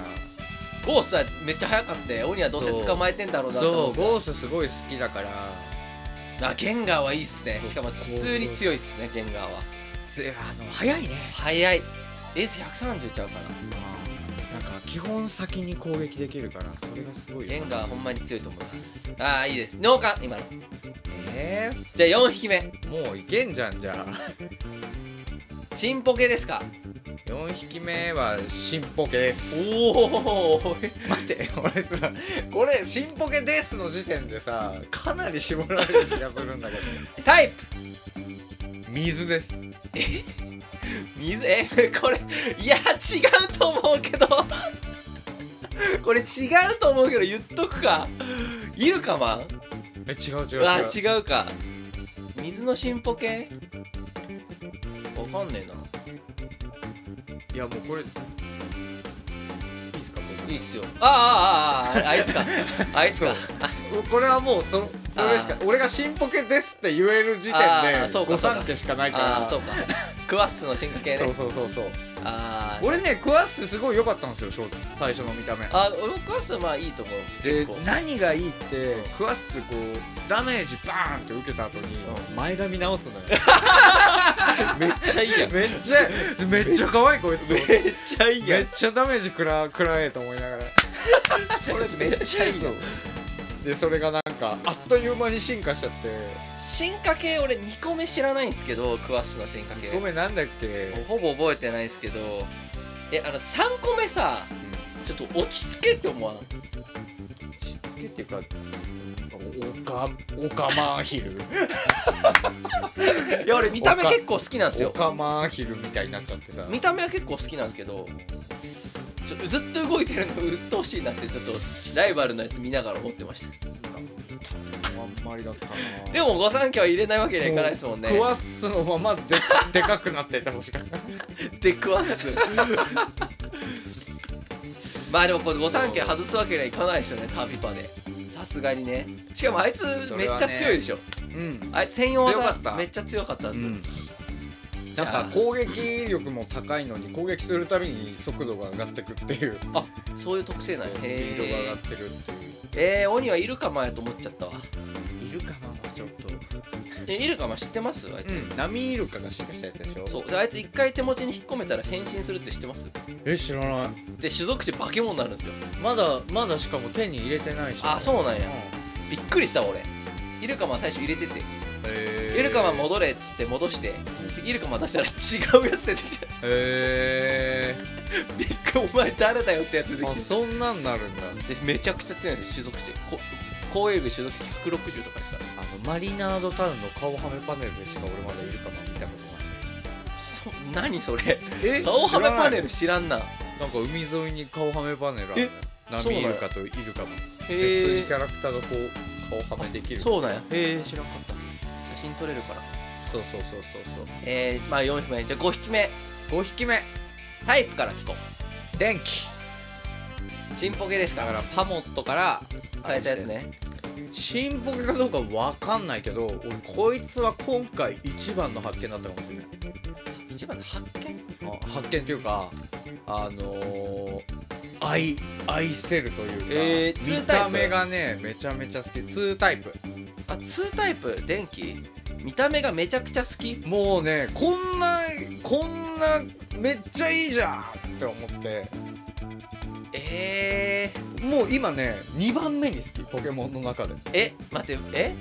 ゴーストはめっちゃ早かって鬼はどうせ捕まえてんだろうなとそう思ってゴースすごい好きだからあゲンガーはいいっすね。しかも普通に強いっすねゲンガーは。つあの早いね。早い。エース130ちゃうかななんか基本先に攻撃できるからそれがすごいよ。ゲンガーほんまに強いと思います。ああいいです。脳幹今の。えじゃあ4匹目。ー、もういけんじゃんじゃあ新ポケですか？4匹目は新ポケです。おお待って俺さこれ新ポケですの時点でさかなり絞られる気がするんだけど。タイプ！水です。水？えこれいや違うと思うけど。これ違うと思うけど言っとくか。イルカマンえ違う違う違う。あ違うか。水の新ポケ？わかんねえな。いやもうこれいいっすかいいっすよ。あああああああいつか。あいつか。これはもうそそれしかあ俺が新ポケですって言える時点あでーそうか御三家しかないから。ああそうか。クワッスの進化系ね。そうそうそうそう。あー俺ねクワッスすごい良かったんですよ正直。最初の見た目。あ俺クワッスまあいいと思う。で結構。何がいいってクワッスこうダメージバーンって受けた後に前髪直すのよ めっちゃいいやん。めっちゃめっちゃ可愛いこいつめっちゃいいやん。めっちゃダメージ食ら食らえと思いながら。それめっちゃいいやん。でそれがなんかあっという間に進化しちゃって。進化系俺2個目知らないんですけどクワッスの進化系。ごめんなんだっけ？ほぼ覚えてないですけど。えあの3個目さちょっと落ち着けって思わんけっていうかオカオカマーヒル。いや俺見た目結構好きなんですよ。オカマーヒルみたいになっちゃってさ。見た目は結構好きなんですけどちょずっと動いてるのが鬱陶しいなってちょっとライバルのやつ見ながら思ってました。あんまりだったな。でも御三家は入れないわけにはいかないですもんね。クワッスのままででかくなっててほしかった。でクワッスまあでもこれ御三家外すわけにはいかないですよねタービパで。さすがにね。しかもあいつめっちゃ強いでしょ、うん。あいつ専用技めっちゃ強かったんですよ、なんか攻撃力も高いのに攻撃するたびに速度が上がってくっていう。あそういう特性なんや。スピードが上がへってるっていう。ええー、鬼はいるかもやと思っちゃったわえいるかも知ってます？あいつ、うん。波イルカが進化したやつでしょ？そう。であいつ一回手持ちに引っ込めたら変身するって知ってます？え知らない。で種族種化け物になるんですよ。まだまだしかも手に入れてないし。あそうなんや。うびっくりした俺。イルカマン最初入れてて。へイルカマン戻れっつって戻して次イルカマン出したら違うやつ出てきて。へ びっくりお前誰だよってやつ出てきて。そんなんなるんだ。でめちゃくちゃ強いんですよ種族種こ光栄部種族種160とかですか？らあのマリナードタウンの顔はめパネルでしか俺まだイルカマン見たことない。そ何それ？え？顔はめパネルル知らんな。なんか海沿いに顔はめパネルある波イルカとイルカので普通へにキャラクターがこう顔はめできる。そうなんや。へえ知らんかった。写真撮れるから。そうそうそうそうそう。えー、まあ4匹目。じゃあ5匹目。5匹目。タイプから聞こ電気。う新ポケですか？だからパモットから変えたやつね。新ポケかどうかわかんないけど俺こいつは今回一番の発見だったかもしれない。一番の発見？あ発見っていうかあのー、愛愛せるというか、えー見た目がねめちゃめちゃ好き。2タイプ。あ2タイプ？電気？見た目がめちゃくちゃ好き？もうねこんなこんなめっちゃいいじゃんって思ってえもう今ね2番目に好きポケモンの中で。ー、え待ってえ？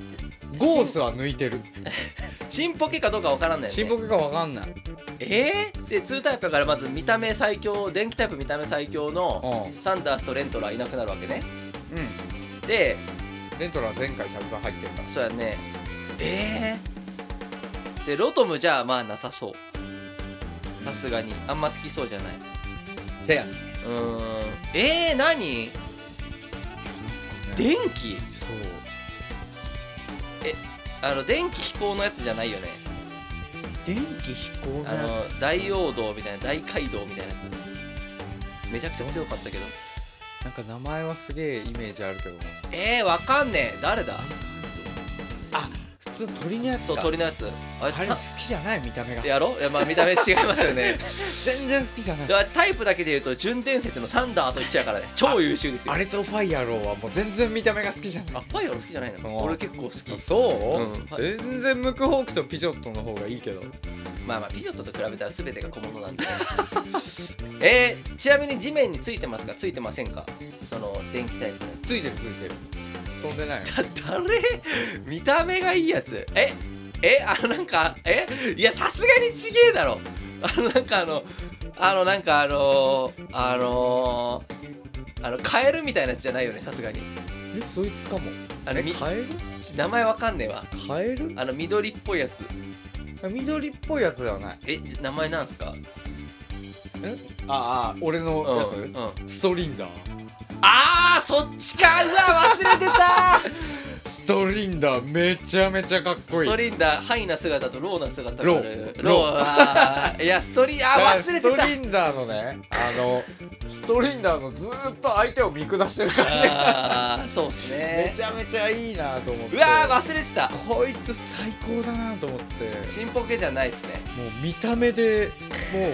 ゴースは抜いてる。新ポケかどうかわからんないよね。新ポケかわかんない。えー、で2タイプだからまず見た目最強電気タイプ見た目最強のうサンダースとレントラいなくなるわけね。んうん。でレントラは前回タグが入ってるから。そうやね。えー、でロトムじゃあまあなさそう。さすがに。あんま好きそうじゃない。せやうーん。えー、何？電気？そう。あの電気飛行のやつじゃないよね。電気飛行のあの大王道みたいな大街道みたいなやつ。めちゃくちゃ強かったけど。なんか名前はすげえイメージあるけどな。えー、わかんねえ。誰だ？あ普通鳥のやつそうか鳥のやつ。あいつあれ好さきじゃない見た目が。やろ？いやまあ見た目違いますよね。全然好きじゃない。であいつタイプだけで言うと純伝説のサンダーと一緒やからね。超優秀ですよ。あれとファイヤローはもう全然見た目が好きじゃない。あファイアロ好きじゃないの？うん。俺結構好き。そう、うん。全然ムクホークとピジョットの方がいいけど。まあまあピジョットと比べたら全てが小物なんで。えー、ちなみに地面についてますか？ついてませんか？その電気タイプついてるついてる飛んでない誰？見た目がいいやつ。ええあのなんかえ？いやさすがにちげえだろ。あのなんかあのあのなんかあのー、あのー、あのカエルみたいなやつじゃないよねさすがに。えそいつかも。えあのみカエル？名前わかんねえわ。カエル？あの緑っぽいやつ。あ緑っぽいやつではない。え名前なんすか？ああ俺のやつ、うんうん。ストリンダーあーそっちか。うわ忘れてた。ストリンダーめちゃめちゃかっこいい。ストリンダーハイな姿とローな姿ロー。ロー。いやストリあー忘れてた。ストリンダーのねあのストリンダーのずーっと相手を見下してる感あーそうっすじめねちゃめちゃいいなと思って。うわー忘れてた。こいつ最高だなと思って。チンポケじゃないっすね。もう見た目でもう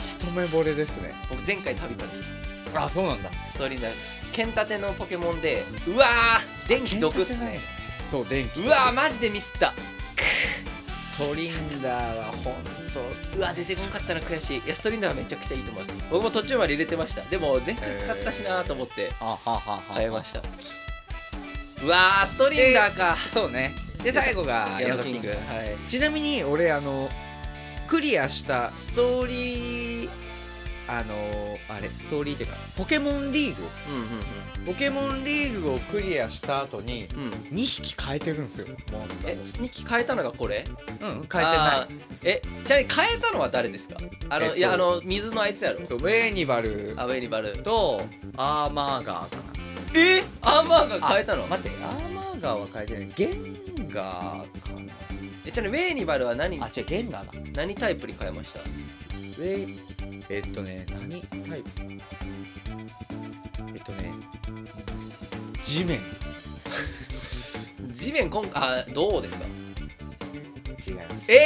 一目惚れですね。僕前回旅バですあそうなんだ。ストリンダー剣立てのポケモンでうわー電気毒っすね。そう電気。うわーマジでミスった。ストリンダーはほんとうわ出てこんかったら悔しい。いやストリンダーはめちゃくちゃいいと思います。僕も途中まで入れてました。でも前回使ったしなーと思って。あははは変えました。うわーストリンダーか。そうね。で最後がヤドキング。はい。ちなみに俺あのクリアしたストーリーあのあれ？ストーリーっていうかポケモンリーグ。うんポケモンリーグをクリアした後にうん。うん2匹変えてるんですよ。モンスタえー2機変えたのがこれ？うん。変えてない。あー。えちなみに変えたのは誰ですか？あの、えっといやあの水のあいつやろ？そうウェーニバル。アウェニバル。とアーマーガーかな。え？アーマーが変えたの？待ってアーマーガーは変えてない。ゲンガーかえちなみにウェーニバルは何？なあ違うゲンガーだ。何タイプに変えました？ウェイえっとね何？タイプ？えっとね地面。地面今あどうですか？違います。え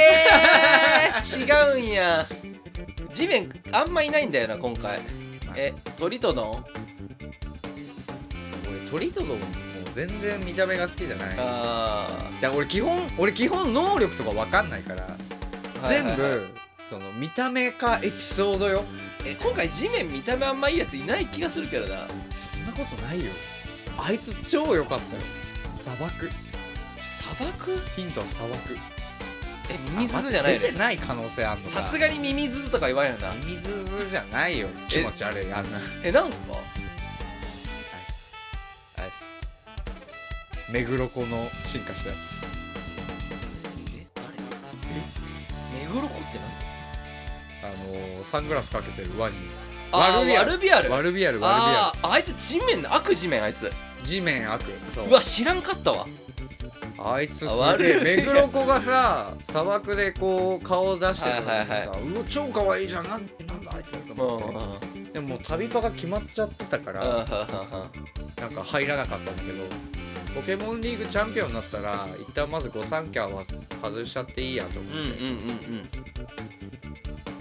ー、違うんや。地面あんまいないんだよな今回。えトリトドン俺トリトドンもう全然見た目が好きじゃない。あら俺基本俺基本能力とか分かんないからー全部、その見た目かエピソードよ。え今回地面見た目あんまいいやついない気がするけどな。そんなことないよ。あいつ超良かったよ。砂漠。砂漠？ヒントは砂漠。えミミズズじゃないよね出てない可能性あんのか。さすがにミミズズとか言わんよな。ミミズズじゃないよ。気持ち悪い。あんなえなんすか？アイス。目黒子の進化したやつ。え誰？え？目黒子ってなんだあのーサングラスかけてるワニあワルビアルワルビアルワルビアルワルビあーあいつ地面悪地面あいつ。アル地面悪そう。うわ知らんかったわ。あいつすげえ。目黒子がさ砂漠でこう顔出してるのにさ、はいはいうわ超可愛いじゃん。なんなんだあいつと思って。でももう旅パが決まっちゃってたから、うん。なんか入らなかったんだけどポケモンリーグチャンピオンになったら一旦まず御三家は外しちゃっていいやと思って、うんうんうんうん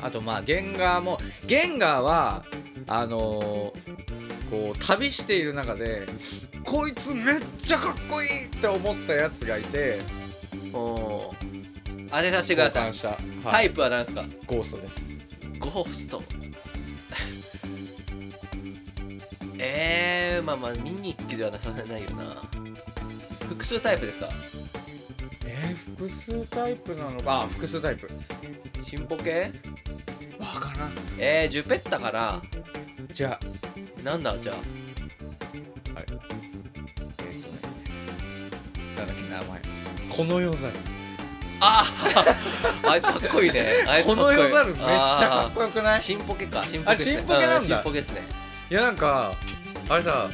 あとまあゲンガーもゲンガーはあのーこう旅している中でこいつめっちゃかっこいいって思ったやつがいてうんおー当てさせてください。はい、イプは何ですか？ゴーストです。ゴースト。えー、まあまあミニッキュではなさないよな。複数タイプですか？えー、複数タイプなのか。あ複数タイプ。進歩系わからん。えー、ジュペッタかなじゃあ。なんだじゃあ。あれ。えっ、とねなんだっけ名前。この世猿。あああいつかっこいいね。あいつかこっこいい。の世猿めっちゃかっここよくない？進歩系か。進歩系っすね。あ進歩系なんだ。進歩系ですね。いやなんかあれさ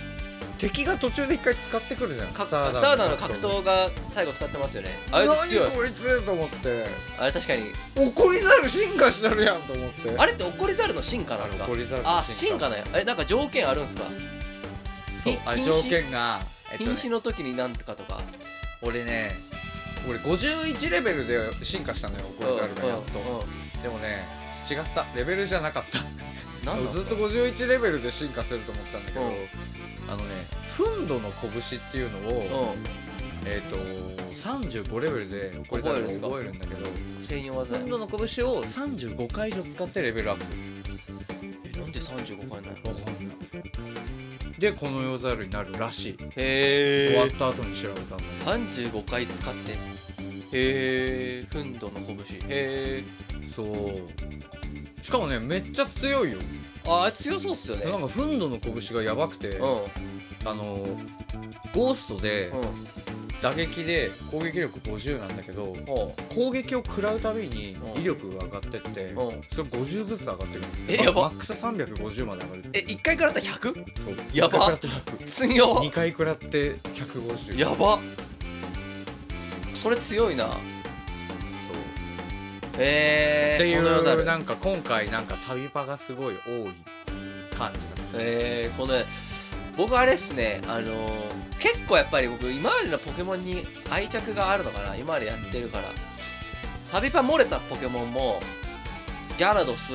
敵が途中で一回使ってくるじゃん。かスターダーの格闘が最後使ってますよね。あいつ強い何こいつと思って。あれ確かに。怒り猿進化してるやんと思って。あれって怒り猿の進化なんですか？怒り猿のあ進化なんやえなんか条件あるんですか？そうあ条件が、瀕死の時になんとかとか。俺ね俺51レベルで進化したのよ怒り猿がやっと、でもね違った。レベルじゃなかった。ずっと51レベルで進化すると思ったんだけど、うんあのねふんどの拳っていうのを、えっ、と35レベルで怒り猿が覚えるんだけどうん専用技ふんどの拳を35回以上使ってレベルアップ。えなんで35回なの？わかんない。でこの世猿になるらしい。へ終わった後に調べたんだ35回使って。へえふんどの拳。へえそう。しかもねめっちゃ強いよあ強そうっすよね。なんかふんどの拳がやばくて、うん。あのゴーストでうん。打撃で攻撃力50なんだけどほ攻撃を食らうたびにうん。威力が上がってってそれ50ずつ上がってくる。えやば。マックス350まで上がるえ1回食らったら 100? そう。やば。1回食らって100強っ。2回食らって150やば。それ強いなえー、っていうなんか今回なんか旅パがすごい多い感じだえー、この僕あれっすね。あのー、結構やっぱり僕今までのポケモンに愛着があるのかな。今までやってるから。旅パ漏れたポケモンもギャラドス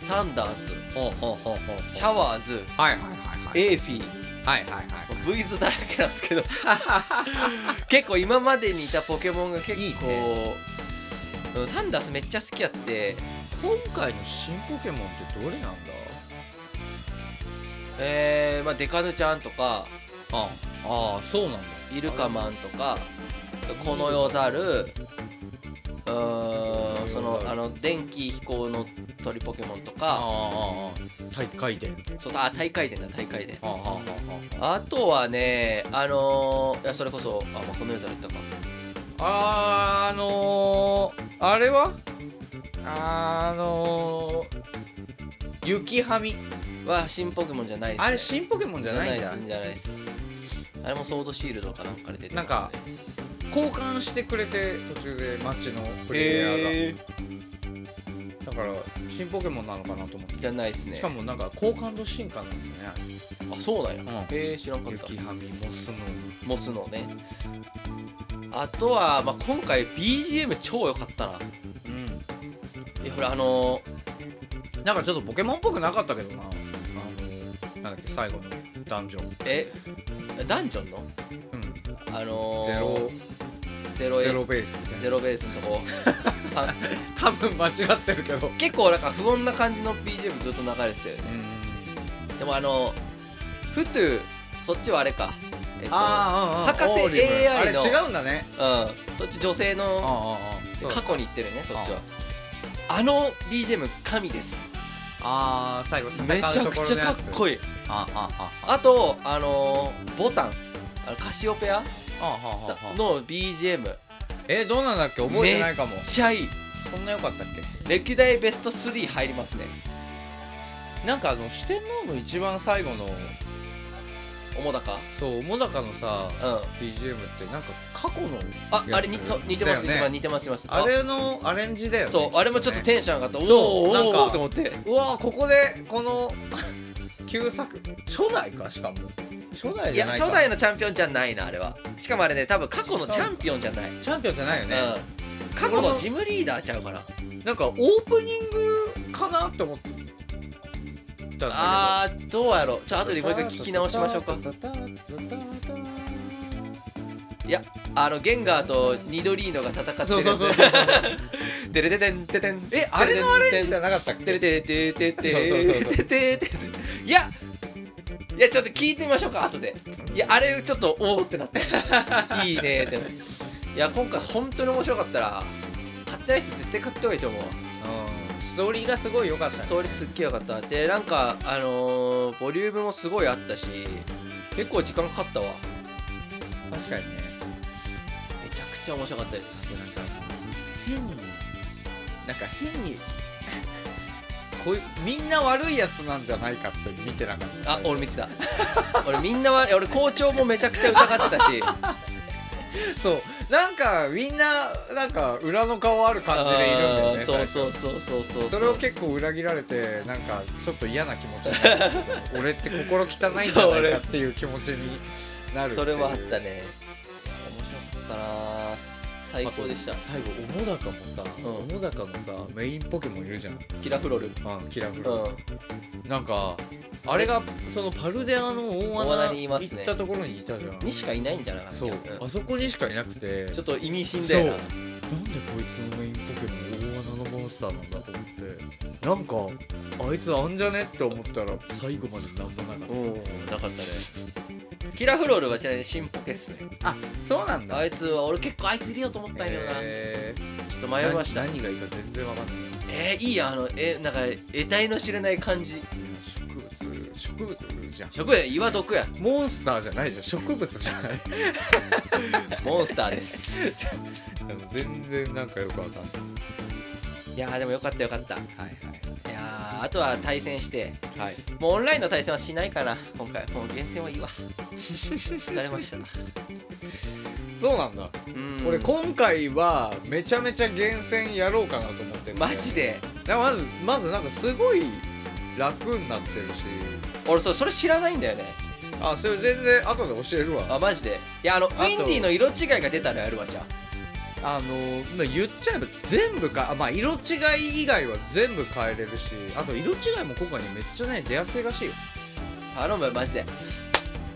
サンダースほうほうほうほうシャワーズエーフィー。はいはいはいブイズだらけなんですけど。結構今までにいたポケモンが結構サンダースめっちゃ好きやって今回の新ポケモンってどれなんだ？えー、まあデカヌちゃんとか。ああそうなんだ。イルカマンとか。この世ザルうーんそのあの電気飛行の鳥ポケモンとか。ああああ大回転そうあ大回転だ大回転。あああああとはねあのー、いやそれこそあ、まあ、この世ザル言ったかああのー、あれは？あのー、雪はみは新ポケモンじゃないっす、ね、あれ新ポケモンじゃないんじゃないっすあれもソードシールドかなんかで出てます、ね、なんか交換してくれて途中で街のプレイヤーが、えだから新ポケモンなのかなと思って。ー、じゃないっすね。しかもなんか好感度進化なんだよね。あそうなんや、うん。えー、知らんかった。雪はみモスの。モスのねあとは、まあ、今回 BGM 超良かったな。うん。いやこれあのなんかちょっとポケモンっぽくなかったけどな。あのなんだっけ最後の。ダンジョン。え？ダンジョンの？うん。あのー、ゼロ。ゼロゼロベースみたいな。ゼロベースのとこあ多分間違ってるけど。結構なんか不穏な感じの BGM ずっと流れてたよね。うんでもあのフトゥそっちはあれかえっとあ博士 AI の。あれ違うんだね。うん。そっち女性あの過去に行ってるねそっちは。あの BGM 神です。ああ最後めちゃくちゃかっこいい。あああああとあのーボタン。あのカシオペアの BGM めっえどうなんだっけ？覚えてないかも。ちゃいい。そんな良かったっけ？歴代ベスト3入りますね。なんかあの四天王の一番最後の主高そう桃高のさうん。BGM ってなんか過去のああれにそう似てますねます似てます似てます。あ。れのアレンジだよねそうあれもちょっとねテンション上がった。そうおおなんかと思って。うわここでこの 旧作初代かしかも。初代いやじゃないか。初代のチャンピオンじゃないなあれは。しかもあれね多分過去のチャンピオンじゃない、チャンピオンじゃないよね、うん、過去のジムリーダーちゃうかな。なんかオープニングかなって思ったんだけど。あーどうやろう。ちょ後でもう一回聞き直しましょうか。いやあのゲンガーとニドリーノが戦ってるそうそうそうそう。テレテテンテテンえあれのアレンジじゃなかったっけ？テレテテテテテテテテいやいやちょっと聞いてみましょうか後で。いやあれちょっとおおってなった いいねでもいや今回本当に面白かったら買ってない人絶対買った方がいいと思うわ。うんストーリーがすごい良かった。ねストーリーすっげえよかった。でなんかあのーボリュームもすごいあったし結構時間かかったわ。確かにね。めちゃくちゃ面白かったです。なんか変になんか変に こういうみんな悪いやつなんじゃないかって見てなかったあ俺見てた。俺みんなは俺校長もめちゃくちゃ疑ってたし。そうなんかみんななんか裏の顔ある感じでいるんだよねそうそうそうそうそう。それを結構裏切られてなんかちょっと嫌な気持ちになる 俺って心汚いんじゃないかっていう気持ちになるそれはあったね最高でした。最後桃高もさ、うん。桃高のさメインポケモンいるじゃん、キラフロル。うん、キラフうル、ん。なんかあれがそのパルデアの大大穴穴にいますね。行ったところにいたじゃん。にしかいないんじゃなかったそう、ん。あそこにしかいなくて。ちょっと意味深だよな。なんでこいつのメインポケモン大穴のモンスターなんだと思って。なんかあいつあんじゃね？って思ったら最後までなんもなかっうん。なかったねキラフロールはちなみに新ポケっすね。たあそうなんだ。あいつは俺結構あいつ入れようと思ったんやけどな、えちょっと迷いました。な何がいいか全然わかんない。えー、いいやんあのえなんか得体の知れない感じ。植物植物じゃん。植物岩毒や。モンスターじゃないじゃん。植物じゃない。モンスターです。でも全然なんかよくわかんない。いやーでもよかったよかった。いはいやーあとは対戦してはい。はいもうオンラインの対戦はしないかな。今回もう厳選はいいわ。疲れました。そうなんだ。うん。俺今回はめちゃめちゃ厳選やろうかなと思ってるマジで。まずまずなんかすごい楽になってるし。俺それ知らないんだよね。あそれ全然後で教えるわ。あマジで。いやあのウとィンディの色違いが出たらやるわじゃあのまあ言っちゃえば全部かあまあ色違い以外は全部変えれるしあと色違いも今回ねめっちゃね出やすいらしいよ。あ頼むマジで。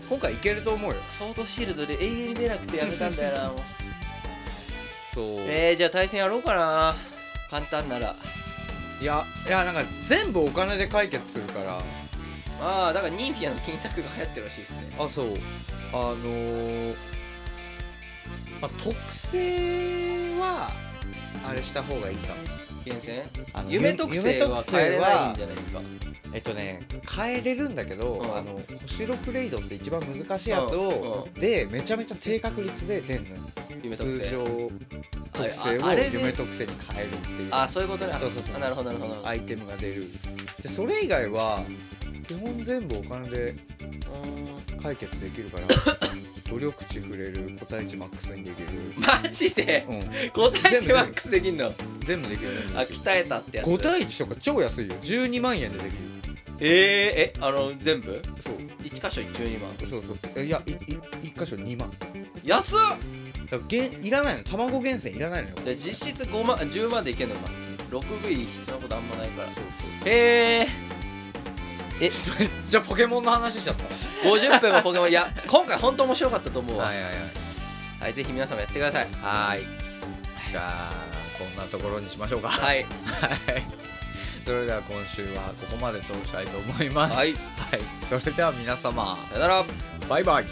今回いけると思うよ。ソードシールドで永遠に出なくてやめたんだよな もう。そう。えー、じゃあ対戦やろうかな。簡単なら。いやいやなんか全部お金で解決するから。ああだからニンフィアの金策が流行ってるらしいですね。あそう。あのーまあ、特性はあれした方がいいか。も厳選あの夢特性は変えれないんじゃないですか。えっとね変えれるんだけど、うん。あの星6レイドって一番難しいやつうを、でめちゃめちゃ低確率で出んのよ。夢特性。通常特性を夢特性に変えるっていう。あそういうことね。そうそうそう。あなるほどなるほど。アイテムが出る。でそれ以外は基本全部お金で解決できるから 努力値触れる個体値マックスにできる。マジで？うん。5対1マックスできんの？全部できる。あ鍛えたってやつ。5対1とか超安いよ。12万円でできる。えー、えあの全部？そう。1箇所12万。そうそう。えいやいい1箇所2万。安っ！だからげんいらないの。卵源泉いらないのよ。じゃあ実質5万10万でいけんのか。6V 必要なことあんまないから。へええじゃあポケモンの話しちゃった。50分もポケモンいや今回本当面白かったと思うわ。はいはいはい。はいぜひ皆さんもやってください。はい。じゃあこんなところにしましょうか。はい。はい。それでは今週はここまでとしたいと思います。はい。はい、それでは皆様。さよなら。バイバイ